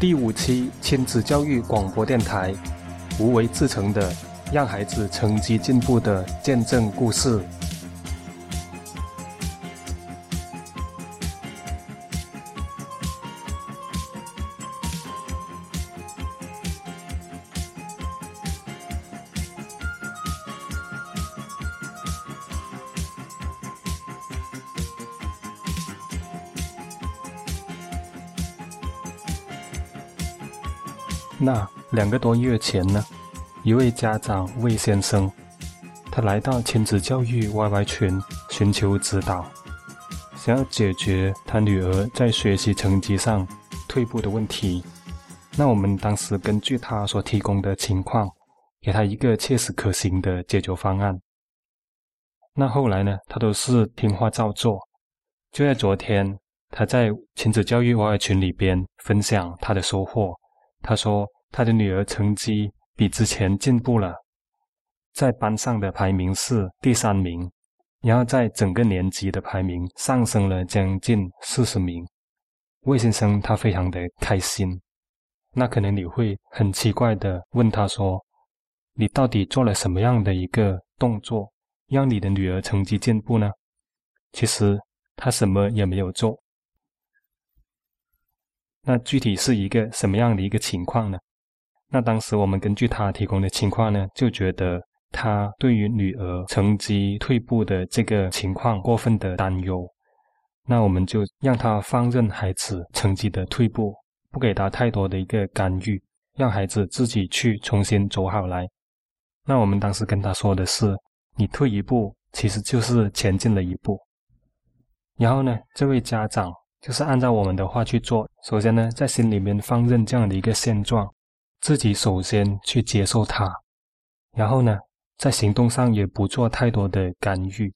第五期亲子教育广播电台，无为自成的，让孩子成绩进步的见证故事。那两个多月前呢，一位家长魏先生，他来到亲子教育 YY 群寻求指导，想要解决他女儿在学习成绩上退步的问题。那我们当时根据他所提供的情况，给他一个切实可行的解决方案。那后来呢，他都是听话照做。就在昨天，他在亲子教育 YY 群里边分享他的收获。他说，他的女儿成绩比之前进步了，在班上的排名是第三名，然后在整个年级的排名上升了将近四十名。魏先生他非常的开心。那可能你会很奇怪的问他说：“你到底做了什么样的一个动作，让你的女儿成绩进步呢？”其实他什么也没有做。那具体是一个什么样的一个情况呢？那当时我们根据他提供的情况呢，就觉得他对于女儿成绩退步的这个情况过分的担忧。那我们就让他放任孩子成绩的退步，不给他太多的一个干预，让孩子自己去重新走好来。那我们当时跟他说的是：你退一步，其实就是前进了一步。然后呢，这位家长。就是按照我们的话去做。首先呢，在心里面放任这样的一个现状，自己首先去接受它，然后呢，在行动上也不做太多的干预。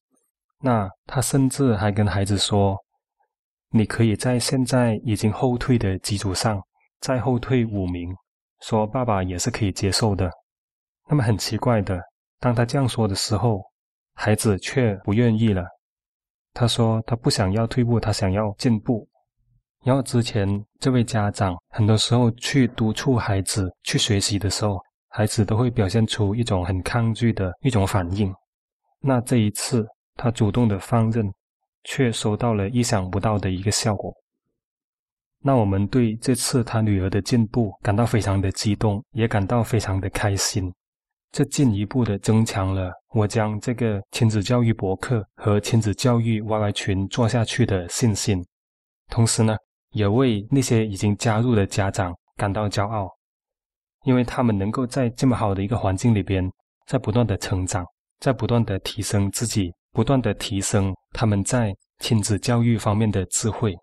那他甚至还跟孩子说：“你可以在现在已经后退的基础上再后退五名，说爸爸也是可以接受的。”那么很奇怪的，当他这样说的时候，孩子却不愿意了。他说：“他不想要退步，他想要进步。”然后之前这位家长很多时候去督促孩子去学习的时候，孩子都会表现出一种很抗拒的一种反应。那这一次他主动的放任，却收到了意想不到的一个效果。那我们对这次他女儿的进步感到非常的激动，也感到非常的开心。这进一步的增强了我将这个亲子教育博客和亲子教育 YY 群做下去的信心，同时呢，也为那些已经加入的家长感到骄傲，因为他们能够在这么好的一个环境里边，在不断的成长，在不断的提升自己，不断的提升他们在亲子教育方面的智慧。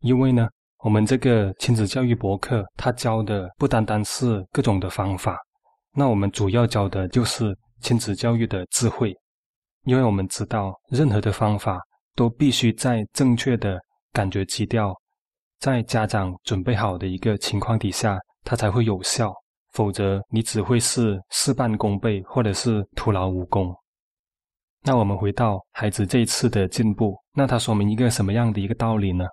因为呢，我们这个亲子教育博客，它教的不单单是各种的方法。那我们主要教的就是亲子教育的智慧，因为我们知道，任何的方法都必须在正确的感觉基调，在家长准备好的一个情况底下，它才会有效。否则，你只会是事半功倍，或者是徒劳无功。那我们回到孩子这一次的进步，那它说明一个什么样的一个道理呢？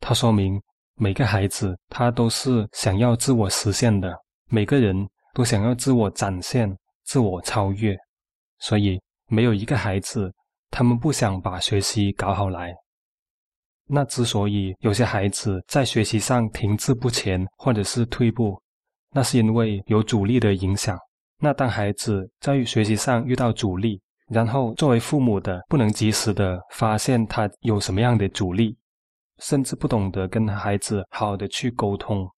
它说明每个孩子他都是想要自我实现的，每个人。都想要自我展现、自我超越，所以没有一个孩子，他们不想把学习搞好来。那之所以有些孩子在学习上停滞不前或者是退步，那是因为有阻力的影响。那当孩子在学习上遇到阻力，然后作为父母的不能及时的发现他有什么样的阻力，甚至不懂得跟孩子好好的去沟通。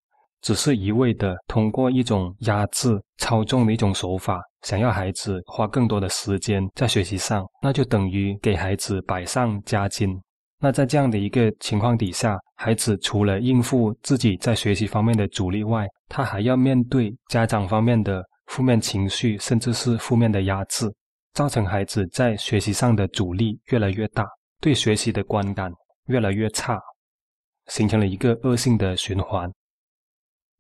只是一味的通过一种压制、操纵的一种手法，想要孩子花更多的时间在学习上，那就等于给孩子百上加斤。那在这样的一个情况底下，孩子除了应付自己在学习方面的阻力外，他还要面对家长方面的负面情绪，甚至是负面的压制，造成孩子在学习上的阻力越来越大，对学习的观感越来越差，形成了一个恶性的循环。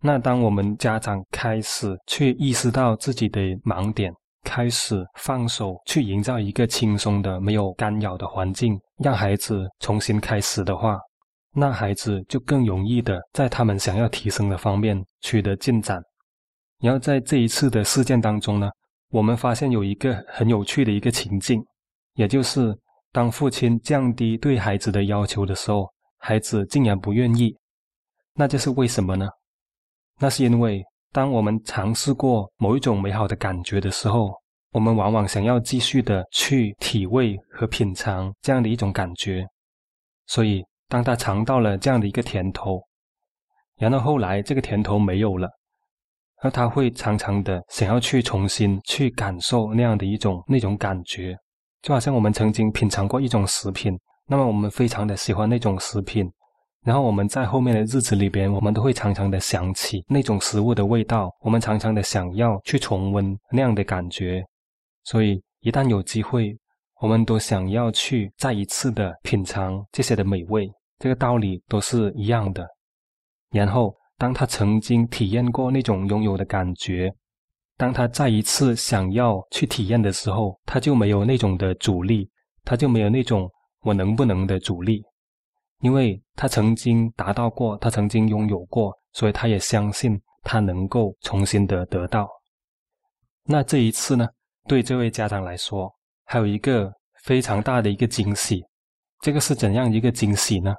那当我们家长开始去意识到自己的盲点，开始放手去营造一个轻松的、没有干扰的环境，让孩子重新开始的话，那孩子就更容易的在他们想要提升的方面取得进展。然后在这一次的事件当中呢，我们发现有一个很有趣的一个情境，也就是当父亲降低对孩子的要求的时候，孩子竟然不愿意。那这是为什么呢？那是因为当我们尝试过某一种美好的感觉的时候，我们往往想要继续的去体味和品尝这样的一种感觉，所以当他尝到了这样的一个甜头，然后后来这个甜头没有了，而他会常常的想要去重新去感受那样的一种那种感觉，就好像我们曾经品尝过一种食品，那么我们非常的喜欢那种食品，然后我们在后面的日子里边，我们都会常常的想起那种食物的味道，我们常常的想要去重温那样的感觉。所以，一旦有机会，我们都想要去再一次的品尝这些的美味。这个道理都是一样的。然后，当他曾经体验过那种拥有的感觉，当他再一次想要去体验的时候，他就没有那种的阻力，他就没有那种我能不能的阻力，因为他曾经达到过，他曾经拥有过，所以他也相信他能够重新的得到。那这一次呢？对这位家长来说，还有一个非常大的一个惊喜。这个是怎样一个惊喜呢？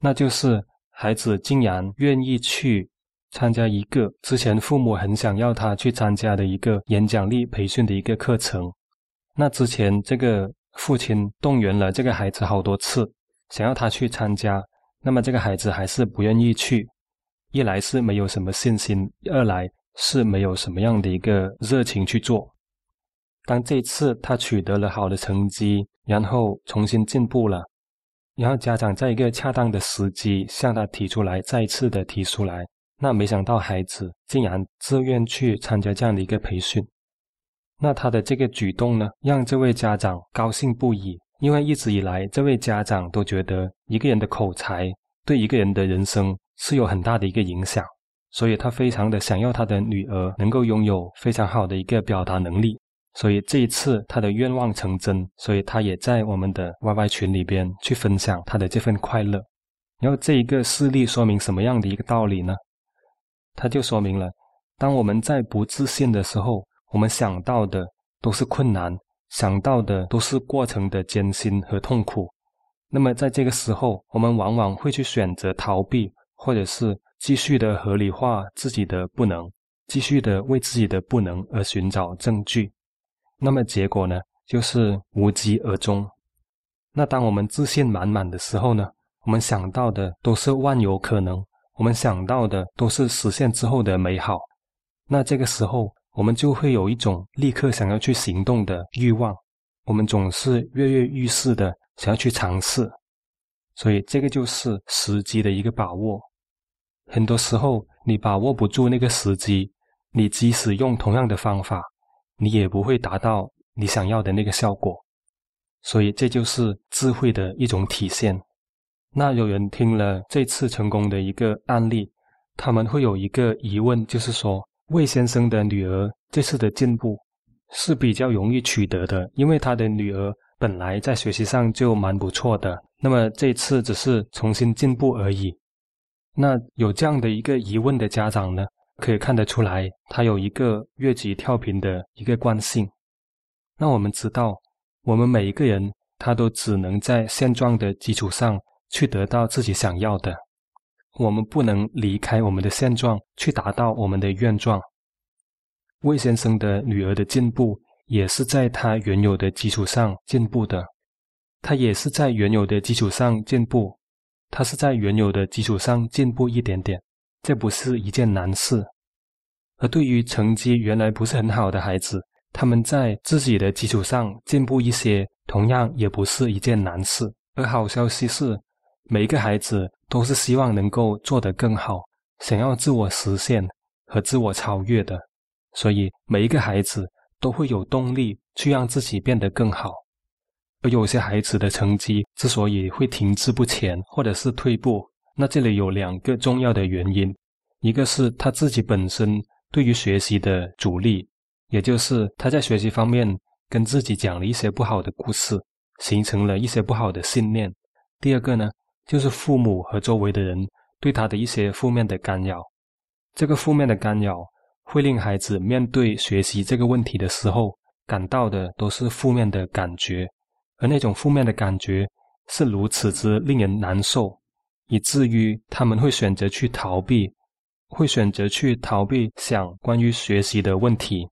那就是孩子竟然愿意去参加一个之前父母很想要他去参加的一个演讲力培训的一个课程。那之前这个父亲动员了这个孩子好多次，想要他去参加，那么这个孩子还是不愿意去。一来是没有什么信心，二来是没有什么样的一个热情去做。当这次他取得了好的成绩，然后重新进步了，然后家长在一个恰当的时机向他提出来，再次的提出来，那没想到孩子竟然自愿去参加这样的一个培训，那他的这个举动呢，让这位家长高兴不已，因为一直以来这位家长都觉得一个人的口才对一个人的人生是有很大的一个影响，所以他非常的想要他的女儿能够拥有非常好的一个表达能力。所以这一次他的愿望成真，所以他也在我们的 YY 群里边去分享他的这份快乐。然后这一个事例说明什么样的一个道理呢？他就说明了，当我们在不自信的时候，我们想到的都是困难，想到的都是过程的艰辛和痛苦。那么在这个时候，我们往往会去选择逃避，或者是继续的合理化自己的不能，继续的为自己的不能而寻找证据。那么结果呢，就是无疾而终。那当我们自信满满的时候呢，我们想到的都是万有可能，我们想到的都是实现之后的美好。那这个时候，我们就会有一种立刻想要去行动的欲望。我们总是跃跃欲试的想要去尝试，所以这个就是时机的一个把握。很多时候，你把握不住那个时机，你即使用同样的方法。你也不会达到你想要的那个效果，所以这就是智慧的一种体现。那有人听了这次成功的一个案例，他们会有一个疑问，就是说魏先生的女儿这次的进步是比较容易取得的，因为他的女儿本来在学习上就蛮不错的，那么这次只是重新进步而已。那有这样的一个疑问的家长呢？可以看得出来，他有一个越级跳频的一个惯性。那我们知道，我们每一个人他都只能在现状的基础上去得到自己想要的，我们不能离开我们的现状去达到我们的愿状。魏先生的女儿的进步也是在他原有的基础上进步的，他也是在原有的基础上进步，他是在原有的基础上进步一点点。这不是一件难事，而对于成绩原来不是很好的孩子，他们在自己的基础上进步一些，同样也不是一件难事。而好消息是，每一个孩子都是希望能够做得更好，想要自我实现和自我超越的，所以每一个孩子都会有动力去让自己变得更好。而有些孩子的成绩之所以会停滞不前，或者是退步，那这里有两个重要的原因，一个是他自己本身对于学习的阻力，也就是他在学习方面跟自己讲了一些不好的故事，形成了一些不好的信念。第二个呢，就是父母和周围的人对他的一些负面的干扰。这个负面的干扰会令孩子面对学习这个问题的时候，感到的都是负面的感觉，而那种负面的感觉是如此之令人难受，以至于他们会选择去逃避，会选择去逃避想关于学习的问题，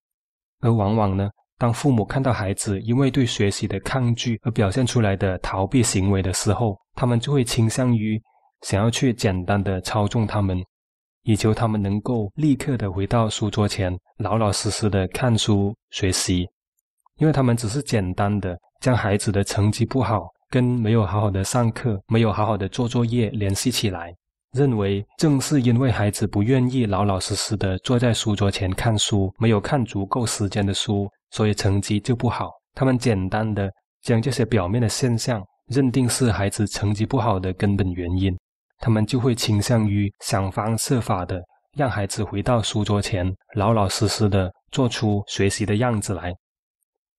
而往往呢。当父母看到孩子因为对学习的抗拒而表现出来的逃避行为的时候，他们就会倾向于想要去简单的操纵他们，以求他们能够立刻的回到书桌前，老老实实的看书学习。因为他们只是简单的将孩子的成绩不好跟没有好好的上课、没有好好的做作业联系起来，认为正是因为孩子不愿意老老实实的坐在书桌前看书，没有看足够时间的书。所以成绩就不好。他们简单的将这些表面的现象认定是孩子成绩不好的根本原因，他们就会倾向于想方设法的让孩子回到书桌前，老老实实的做出学习的样子来。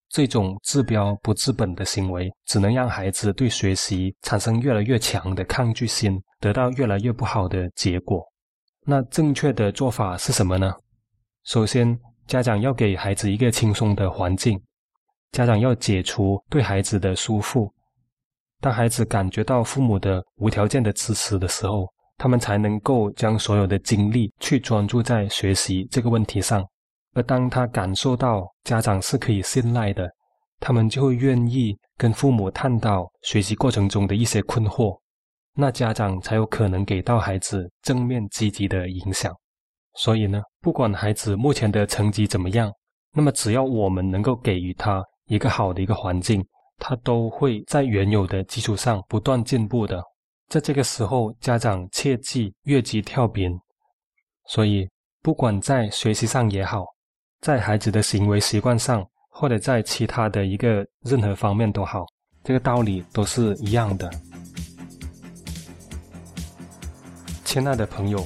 这种治标不治本的行为，只能让孩子对学习产生越来越强的抗拒心，得到越来越不好的结果。那正确的做法是什么呢？首先。家长要给孩子一个轻松的环境，家长要解除对孩子的束缚。当孩子感觉到父母的无条件的支持的时候，他们才能够将所有的精力去专注在学习这个问题上。而当他感受到家长是可以信赖的，他们就会愿意跟父母探讨学习过程中的一些困惑，那家长才有可能给到孩子正面积极的影响。所以呢，不管孩子目前的成绩怎么样，那么只要我们能够给予他一个好的一个环境，他都会在原有的基础上不断进步的。在这个时候，家长切记越级跳频。所以，不管在学习上也好，在孩子的行为习惯上，或者在其他的一个任何方面都好，这个道理都是一样的。亲爱的朋友。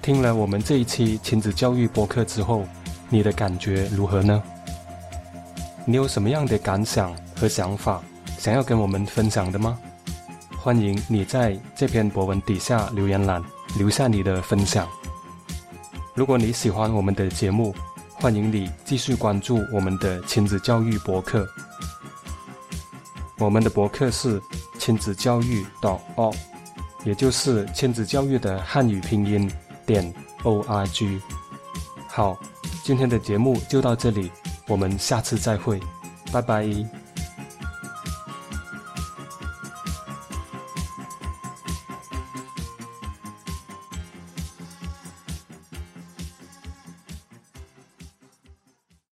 听了我们这一期亲子教育播客之后，你的感觉如何呢？你有什么样的感想和想法，想要跟我们分享的吗？欢迎你在这篇博文底下留言栏留下你的分享。如果你喜欢我们的节目，欢迎你继续关注我们的亲子教育博客。我们的博客是亲子教育 .org，也就是亲子教育的汉语拼音。点 o r g，好，今天的节目就到这里，我们下次再会，拜拜。